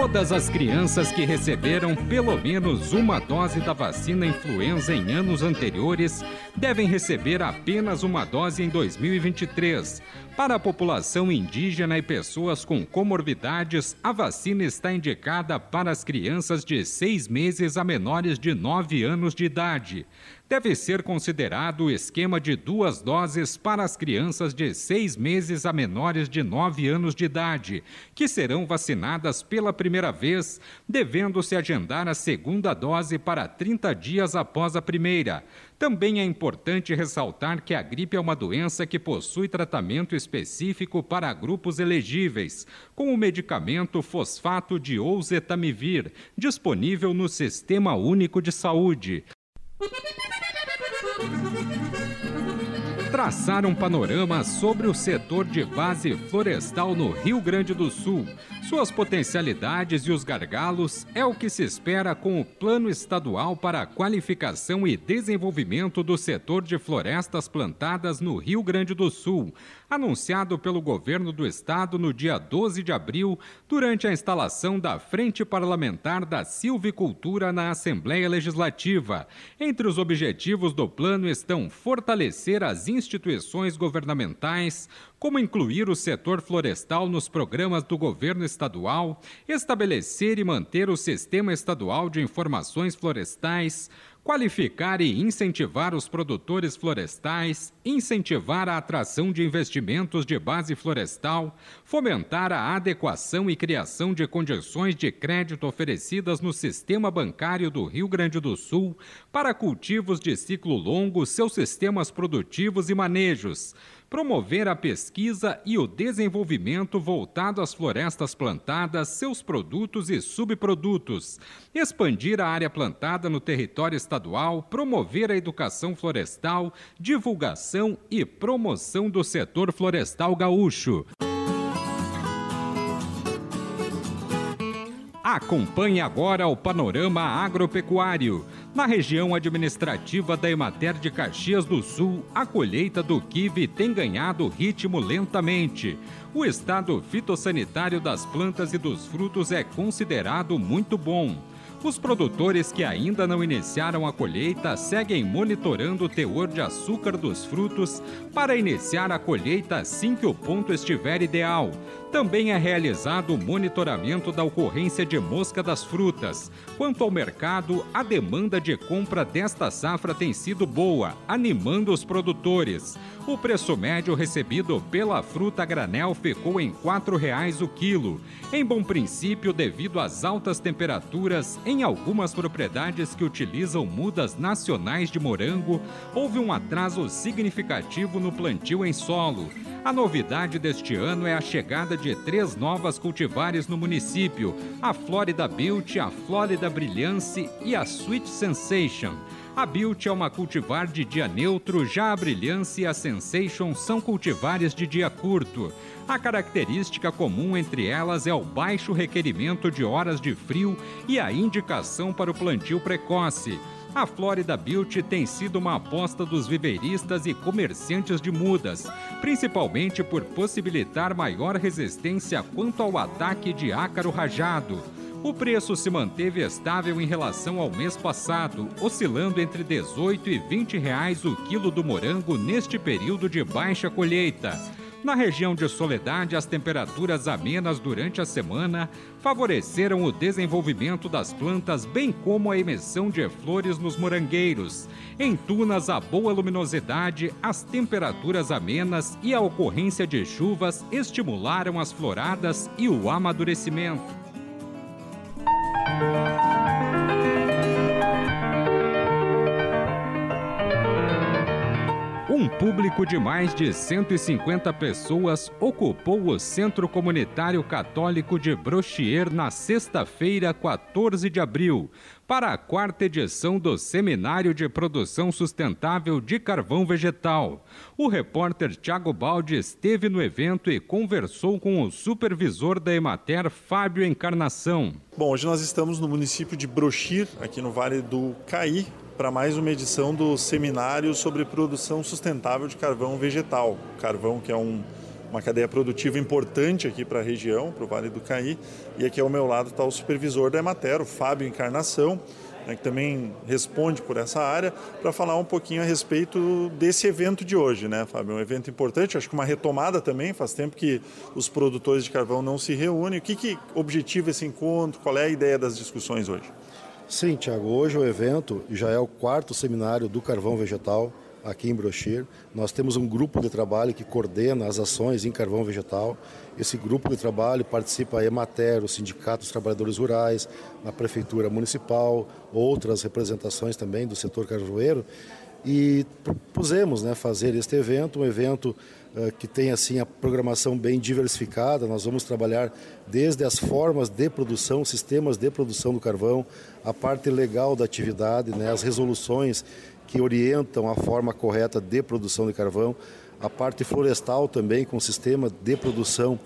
Todas as crianças que receberam pelo menos uma dose da vacina influenza em anos anteriores devem receber apenas uma dose em 2023. Para a população indígena e pessoas com comorbidades, a vacina está indicada para as crianças de seis meses a menores de nove anos de idade deve ser considerado o esquema de duas doses para as crianças de seis meses a menores de nove anos de idade, que serão vacinadas pela primeira vez, devendo-se agendar a segunda dose para 30 dias após a primeira. Também é importante ressaltar que a gripe é uma doença que possui tratamento específico para grupos elegíveis, com o medicamento fosfato de oseltamivir, disponível no Sistema Único de Saúde traçar um panorama sobre o setor de base florestal no Rio Grande do Sul, suas potencialidades e os gargalos é o que se espera com o Plano Estadual para a Qualificação e Desenvolvimento do Setor de Florestas Plantadas no Rio Grande do Sul, anunciado pelo governo do estado no dia 12 de abril, durante a instalação da Frente Parlamentar da Silvicultura na Assembleia Legislativa. Entre os objetivos do plano estão fortalecer as instituições governamentais, como incluir o setor florestal nos programas do governo estadual, estabelecer e manter o Sistema Estadual de Informações Florestais, qualificar e incentivar os produtores florestais, incentivar a atração de investimentos de base florestal, fomentar a adequação e criação de condições de crédito oferecidas no sistema bancário do Rio Grande do Sul para cultivos de ciclo longo, seus sistemas produtivos e manejos promover a pesquisa e o desenvolvimento voltado às florestas plantadas, seus produtos e subprodutos, expandir a área plantada no território estadual, promover a educação florestal, divulgação e promoção do setor florestal gaúcho. Acompanhe agora o panorama agropecuário. Na região administrativa da Emater de Caxias do Sul, a colheita do kiwi tem ganhado ritmo lentamente. O estado fitossanitário das plantas e dos frutos é considerado muito bom. Os produtores que ainda não iniciaram a colheita seguem monitorando o teor de açúcar dos frutos para iniciar a colheita assim que o ponto estiver ideal. Também é realizado o monitoramento da ocorrência de mosca das frutas. Quanto ao mercado, a demanda de compra desta safra tem sido boa, animando os produtores. O preço médio recebido pela fruta granel ficou em R$ 4,00 o quilo. Em bom princípio, devido às altas temperaturas em algumas propriedades que utilizam mudas nacionais de morango, houve um atraso significativo no plantio em solo. A novidade deste ano é a chegada de três novas cultivares no município: a Florida Beauty, a Florida Brilhance e a Sweet Sensation. A Beauty é uma cultivar de dia neutro, já a Brilhance e a Sensation são cultivares de dia curto. A característica comum entre elas é o baixo requerimento de horas de frio e a indicação para o plantio precoce. A Florida Beauty tem sido uma aposta dos viveiristas e comerciantes de mudas, principalmente por possibilitar maior resistência quanto ao ataque de ácaro rajado. O preço se manteve estável em relação ao mês passado, oscilando entre 18 e 20 reais o quilo do morango neste período de baixa colheita. Na região de Soledade, as temperaturas amenas durante a semana favoreceram o desenvolvimento das plantas, bem como a emissão de flores nos morangueiros. Em Tunas, a boa luminosidade, as temperaturas amenas e a ocorrência de chuvas estimularam as floradas e o amadurecimento. Um público de mais de 150 pessoas ocupou o Centro Comunitário Católico de Brochier na sexta-feira, 14 de abril, para a quarta edição do Seminário de Produção Sustentável de Carvão Vegetal. O repórter Tiago Baldi esteve no evento e conversou com o supervisor da Emater, Fábio Encarnação. Bom, hoje nós estamos no município de Brochir, aqui no Vale do Caí, para mais uma edição do seminário sobre produção sustentável de carvão vegetal. Carvão que é um, uma cadeia produtiva importante aqui para a região, para o Vale do Caí. E aqui ao meu lado está o supervisor da Emater, o Fábio Encarnação, né, que também responde por essa área, para falar um pouquinho a respeito desse evento de hoje, né, Fábio? Um evento importante, acho que uma retomada também, faz tempo que os produtores de carvão não se reúnem. O que, que objetivo esse encontro? Qual é a ideia das discussões hoje? Sim, Tiago. Hoje o evento já é o quarto seminário do carvão vegetal aqui em Brochir. Nós temos um grupo de trabalho que coordena as ações em carvão vegetal. Esse grupo de trabalho participa a Emater, o Sindicato dos Trabalhadores Rurais, a Prefeitura Municipal, outras representações também do setor carvoeiro. E propusemos né, fazer este evento, um evento uh, que tem assim a programação bem diversificada. Nós vamos trabalhar desde as formas de produção, sistemas de produção do carvão, a parte legal da atividade, né, as resoluções que orientam a forma correta de produção de carvão, a parte florestal também com sistema de produção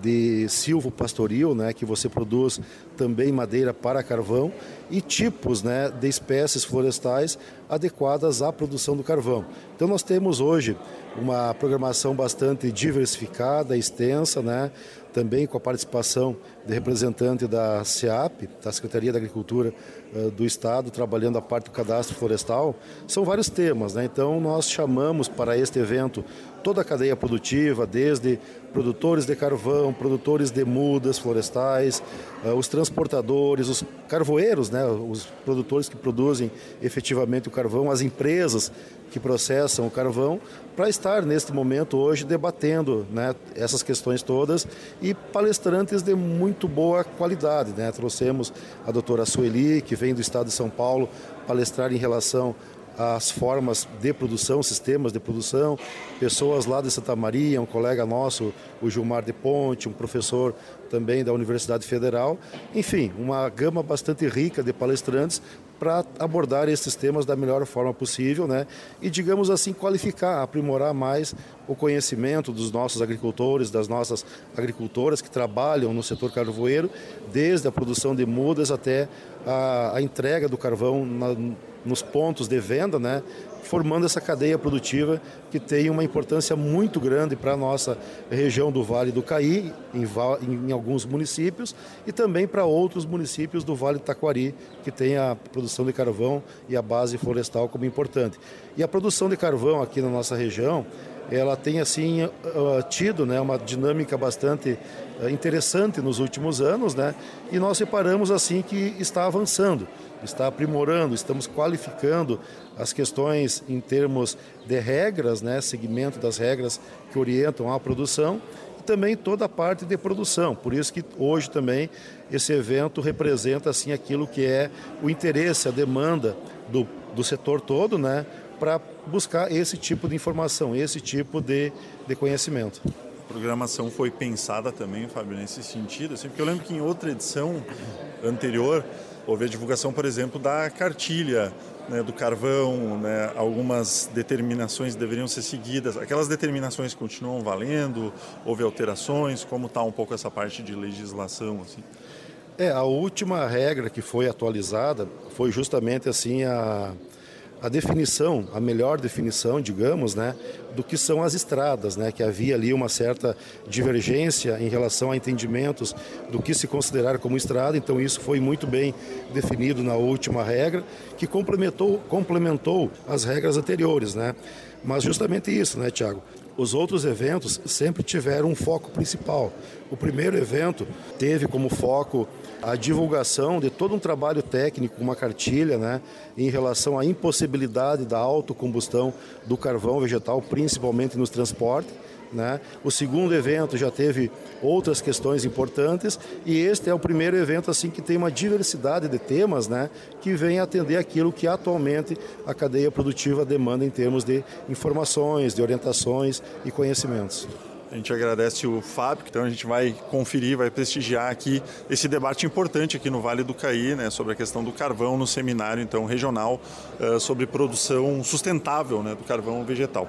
de silvo pastoril, né, que você produz também madeira para carvão e tipos, né, de espécies florestais adequadas à produção do carvão. Então nós temos hoje uma programação bastante diversificada, extensa, né, também com a participação de representante da SEAP, da Secretaria da Agricultura uh, do Estado, trabalhando a parte do cadastro florestal. São vários temas, né? Então nós chamamos para este evento toda a cadeia produtiva, desde produtores de carvão, produtores de mudas florestais, uh, os transportadores, os carvoeiros, né? Os produtores que produzem efetivamente o carvão, as empresas que processam o carvão, para estar neste momento hoje debatendo né, essas questões todas e palestrantes de muito boa qualidade. Né? Trouxemos a doutora Sueli, que vem do estado de São Paulo, palestrar em relação às formas de produção, sistemas de produção, pessoas lá de Santa Maria, um colega nosso, o Gilmar de Ponte, um professor também da Universidade Federal, enfim, uma gama bastante rica de palestrantes para abordar esses temas da melhor forma possível, né? E digamos assim qualificar, aprimorar mais o conhecimento dos nossos agricultores, das nossas agricultoras que trabalham no setor carvoeiro, desde a produção de mudas até a, a entrega do carvão na, nos pontos de venda, né? formando essa cadeia produtiva que tem uma importância muito grande para a nossa região do Vale do Caí, em, em, alguns municípios, e também para outros municípios do Vale do Taquari, que tem a produção de carvão e a base florestal como importante. E a produção de carvão aqui na nossa região, ela tem assim tido né, uma dinâmica bastante interessante nos últimos anos, né? E nós reparamos assim que está avançando está aprimorando, estamos qualificando as questões em termos de regras, né, segmento das regras que orientam a produção e também toda a parte de produção. Por isso que hoje também esse evento representa assim aquilo que é o interesse, a demanda do, do setor todo, né, para buscar esse tipo de informação, esse tipo de, de conhecimento. Programação foi pensada também, Fábio, nesse sentido, assim, porque eu lembro que em outra edição anterior houve a divulgação, por exemplo, da cartilha né, do carvão, né, algumas determinações deveriam ser seguidas. Aquelas determinações continuam valendo? Houve alterações? Como está um pouco essa parte de legislação? Assim? É, a última regra que foi atualizada foi justamente assim a a definição, a melhor definição, digamos, né, do que são as estradas, né, que havia ali uma certa divergência em relação a entendimentos do que se considerar como estrada, então isso foi muito bem definido na última regra, que complementou, complementou as regras anteriores, né. Mas justamente isso, né, Tiago? Os outros eventos sempre tiveram um foco principal. O primeiro evento teve como foco a divulgação de todo um trabalho técnico, uma cartilha, né, em relação à impossibilidade da autocombustão do carvão vegetal, principalmente nos transportes. Né? O segundo evento já teve outras questões importantes e este é o primeiro evento assim que tem uma diversidade de temas né, que vem atender aquilo que atualmente a cadeia produtiva demanda em termos de informações, de orientações e conhecimentos. A gente agradece o Fábio, então a gente vai conferir, vai prestigiar aqui esse debate importante aqui no Vale do Caí, né, sobre a questão do carvão no seminário então regional uh, sobre produção sustentável né, do carvão vegetal.